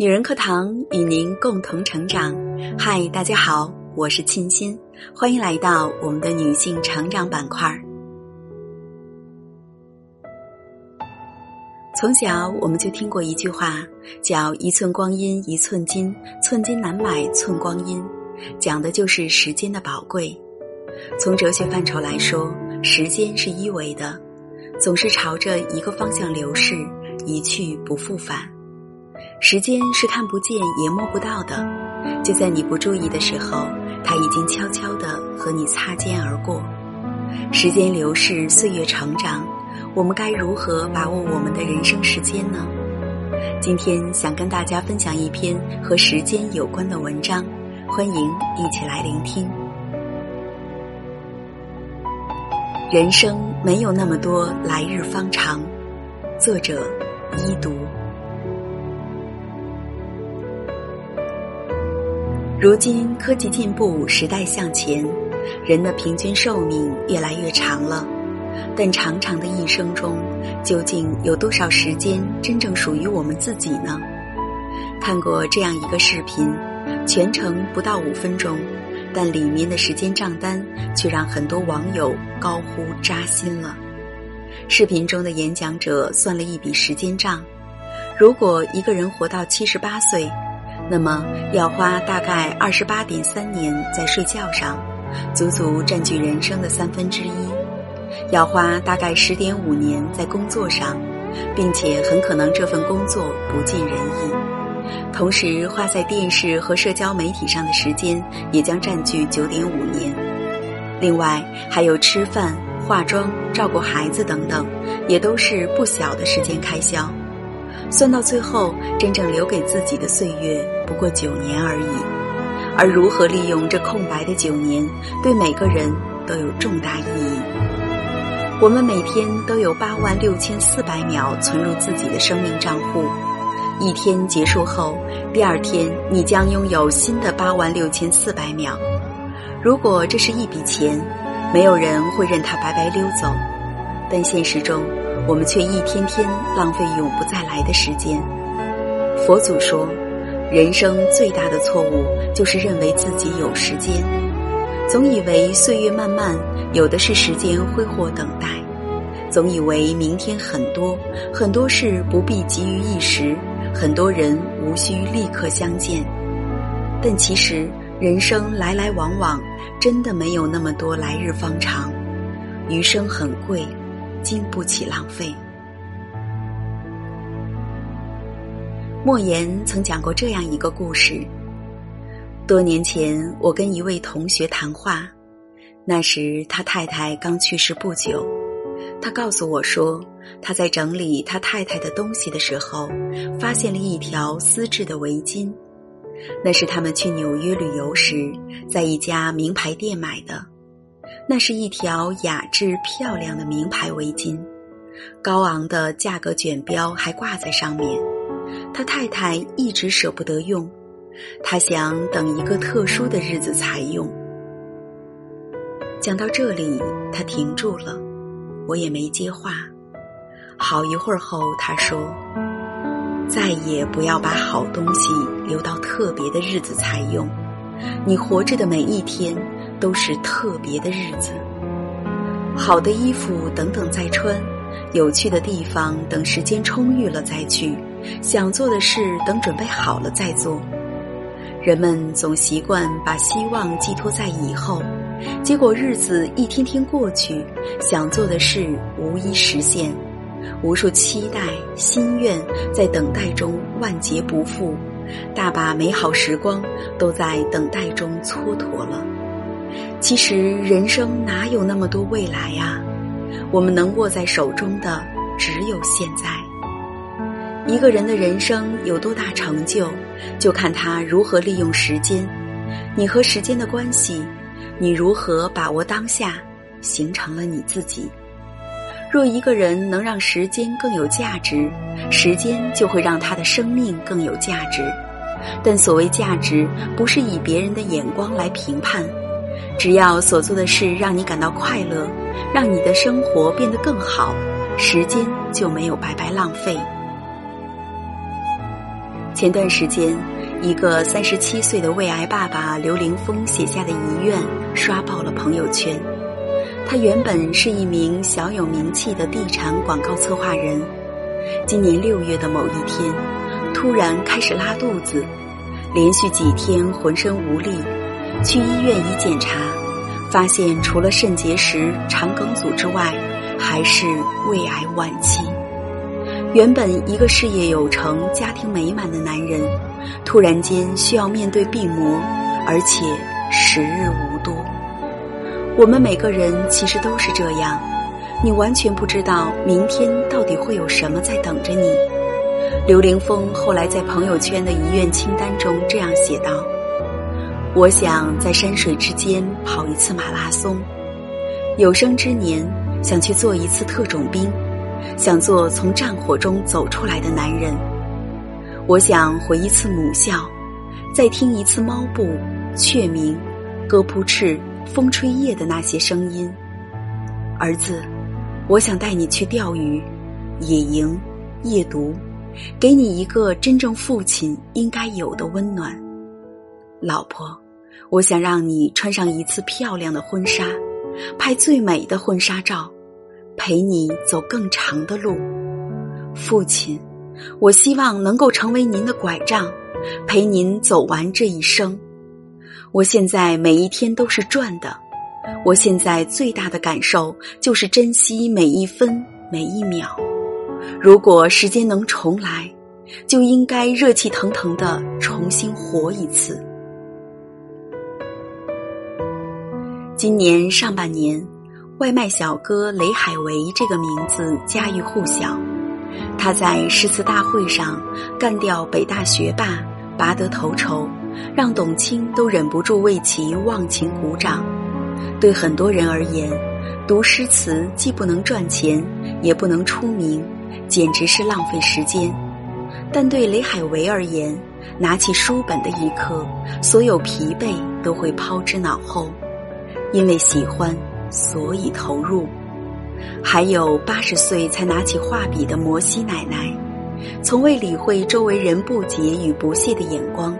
女人课堂与您共同成长。嗨，大家好，我是沁心，欢迎来到我们的女性成长板块。从小我们就听过一句话，叫“一寸光阴一寸金，寸金难买寸光阴”，讲的就是时间的宝贵。从哲学范畴来说，时间是一维的，总是朝着一个方向流逝，一去不复返。时间是看不见也摸不到的，就在你不注意的时候，它已经悄悄地和你擦肩而过。时间流逝，岁月成长，我们该如何把握我们的人生时间呢？今天想跟大家分享一篇和时间有关的文章，欢迎一起来聆听。人生没有那么多来日方长，作者一读。如今科技进步，时代向前，人的平均寿命越来越长了。但长长的一生中，究竟有多少时间真正属于我们自己呢？看过这样一个视频，全程不到五分钟，但里面的时间账单却让很多网友高呼扎心了。视频中的演讲者算了一笔时间账：如果一个人活到七十八岁。那么要花大概二十八点三年在睡觉上，足足占据人生的三分之一；要花大概十点五年在工作上，并且很可能这份工作不尽人意。同时，花在电视和社交媒体上的时间也将占据九点五年。另外，还有吃饭、化妆、照顾孩子等等，也都是不小的时间开销。算到最后，真正留给自己的岁月不过九年而已，而如何利用这空白的九年，对每个人都有重大意义。我们每天都有八万六千四百秒存入自己的生命账户，一天结束后，第二天你将拥有新的八万六千四百秒。如果这是一笔钱，没有人会任它白白溜走，但现实中。我们却一天天浪费永不再来的时间。佛祖说，人生最大的错误就是认为自己有时间，总以为岁月漫漫，有的是时间挥霍等待；总以为明天很多，很多事不必急于一时，很多人无需立刻相见。但其实，人生来来往往，真的没有那么多来日方长，余生很贵。经不起浪费。莫言曾讲过这样一个故事：多年前，我跟一位同学谈话，那时他太太刚去世不久。他告诉我说，他在整理他太太的东西的时候，发现了一条丝质的围巾，那是他们去纽约旅游时在一家名牌店买的。那是一条雅致漂亮的名牌围巾，高昂的价格卷标还挂在上面。他太太一直舍不得用，他想等一个特殊的日子才用。讲到这里，他停住了，我也没接话。好一会儿后，他说：“再也不要把好东西留到特别的日子才用，你活着的每一天。”都是特别的日子，好的衣服等等再穿，有趣的地方等时间充裕了再去，想做的事等准备好了再做。人们总习惯把希望寄托在以后，结果日子一天天过去，想做的事无一实现，无数期待心愿在等待中万劫不复，大把美好时光都在等待中蹉跎了。其实人生哪有那么多未来呀？我们能握在手中的只有现在。一个人的人生有多大成就，就看他如何利用时间。你和时间的关系，你如何把握当下，形成了你自己。若一个人能让时间更有价值，时间就会让他的生命更有价值。但所谓价值，不是以别人的眼光来评判。只要所做的事让你感到快乐，让你的生活变得更好，时间就没有白白浪费。前段时间，一个三十七岁的胃癌爸爸刘凌峰写下的遗愿刷爆了朋友圈。他原本是一名小有名气的地产广告策划人，今年六月的某一天，突然开始拉肚子，连续几天浑身无力，去医院一检查，发现除了肾结石、肠梗阻之外，还是胃癌晚期。原本一个事业有成、家庭美满的男人，突然间需要面对病魔，而且时日无多。我们每个人其实都是这样，你完全不知道明天到底会有什么在等着你。刘凌峰后来在朋友圈的遗愿清单中这样写道：“我想在山水之间跑一次马拉松，有生之年想去做一次特种兵。”想做从战火中走出来的男人，我想回一次母校，再听一次猫步、雀鸣、鸽扑翅、风吹叶的那些声音。儿子，我想带你去钓鱼、野营、夜读，给你一个真正父亲应该有的温暖。老婆，我想让你穿上一次漂亮的婚纱，拍最美的婚纱照。陪你走更长的路，父亲，我希望能够成为您的拐杖，陪您走完这一生。我现在每一天都是赚的，我现在最大的感受就是珍惜每一分每一秒。如果时间能重来，就应该热气腾腾的重新活一次。今年上半年。外卖小哥雷海为这个名字家喻户晓，他在诗词大会上干掉北大学霸，拔得头筹，让董卿都忍不住为其忘情鼓掌。对很多人而言，读诗词既不能赚钱，也不能出名，简直是浪费时间。但对雷海为而言，拿起书本的一刻，所有疲惫都会抛之脑后，因为喜欢。所以投入，还有八十岁才拿起画笔的摩西奶奶，从未理会周围人不解与不屑的眼光，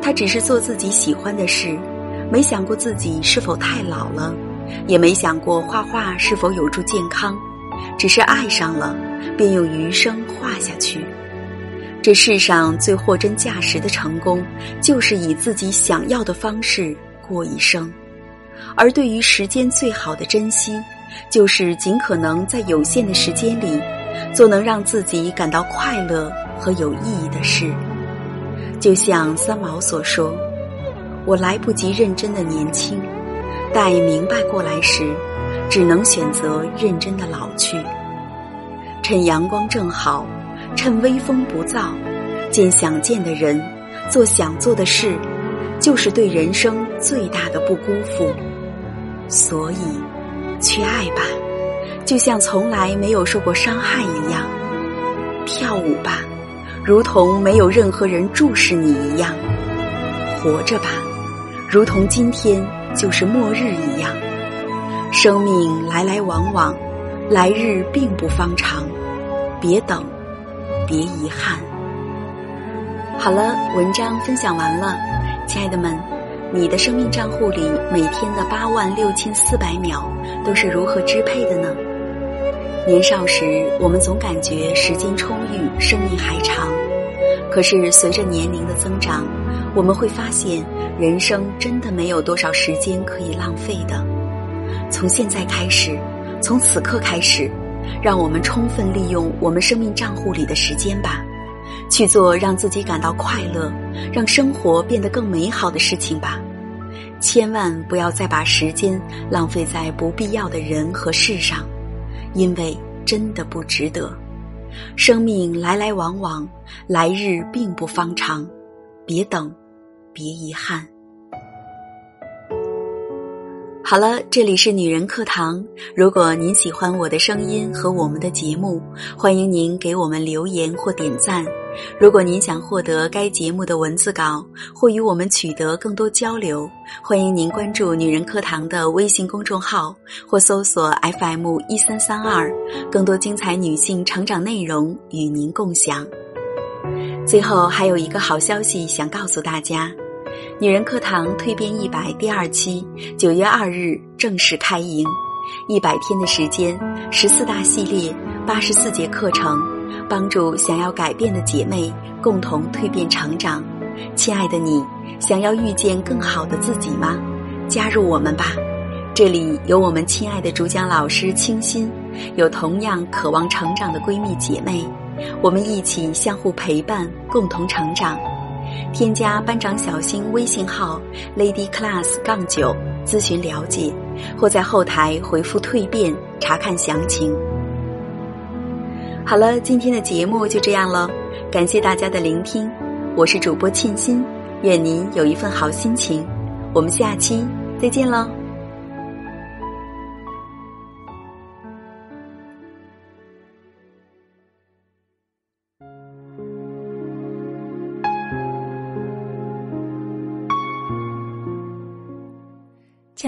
她只是做自己喜欢的事，没想过自己是否太老了，也没想过画画是否有助健康，只是爱上了，便用余生画下去。这世上最货真价实的成功，就是以自己想要的方式过一生。而对于时间最好的珍惜，就是尽可能在有限的时间里，做能让自己感到快乐和有意义的事。就像三毛所说：“我来不及认真的年轻，待明白过来时，只能选择认真的老去。趁阳光正好，趁微风不燥，见想见的人，做想做的事，就是对人生最大的不辜负。”所以，去爱吧，就像从来没有受过伤害一样；跳舞吧，如同没有任何人注视你一样；活着吧，如同今天就是末日一样。生命来来往往，来日并不方长，别等，别遗憾。好了，文章分享完了，亲爱的们。你的生命账户里每天的八万六千四百秒都是如何支配的呢？年少时，我们总感觉时间充裕，生命还长。可是随着年龄的增长，我们会发现，人生真的没有多少时间可以浪费的。从现在开始，从此刻开始，让我们充分利用我们生命账户里的时间吧。去做让自己感到快乐、让生活变得更美好的事情吧，千万不要再把时间浪费在不必要的人和事上，因为真的不值得。生命来来往往，来日并不方长，别等，别遗憾。好了，这里是女人课堂。如果您喜欢我的声音和我们的节目，欢迎您给我们留言或点赞。如果您想获得该节目的文字稿或与我们取得更多交流，欢迎您关注女人课堂的微信公众号或搜索 FM 一三三二，更多精彩女性成长内容与您共享。最后还有一个好消息想告诉大家：女人课堂蜕变一百第二期九月二日正式开营，一百天的时间，十四大系列，八十四节课程，帮助想要改变的姐妹共同蜕变成长。亲爱的你，想要遇见更好的自己吗？加入我们吧！这里有我们亲爱的主讲老师清新，有同样渴望成长的闺蜜姐妹，我们一起相互陪伴，共同成长。添加班长小新微信号 lady class 杠九咨询了解，或在后台回复“蜕变”查看详情。好了，今天的节目就这样了，感谢大家的聆听。我是主播沁心，愿您有一份好心情。我们下期再见喽！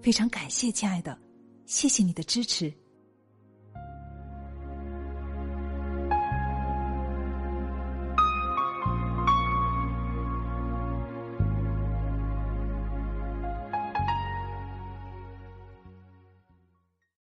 非常感谢，亲爱的，谢谢你的支持。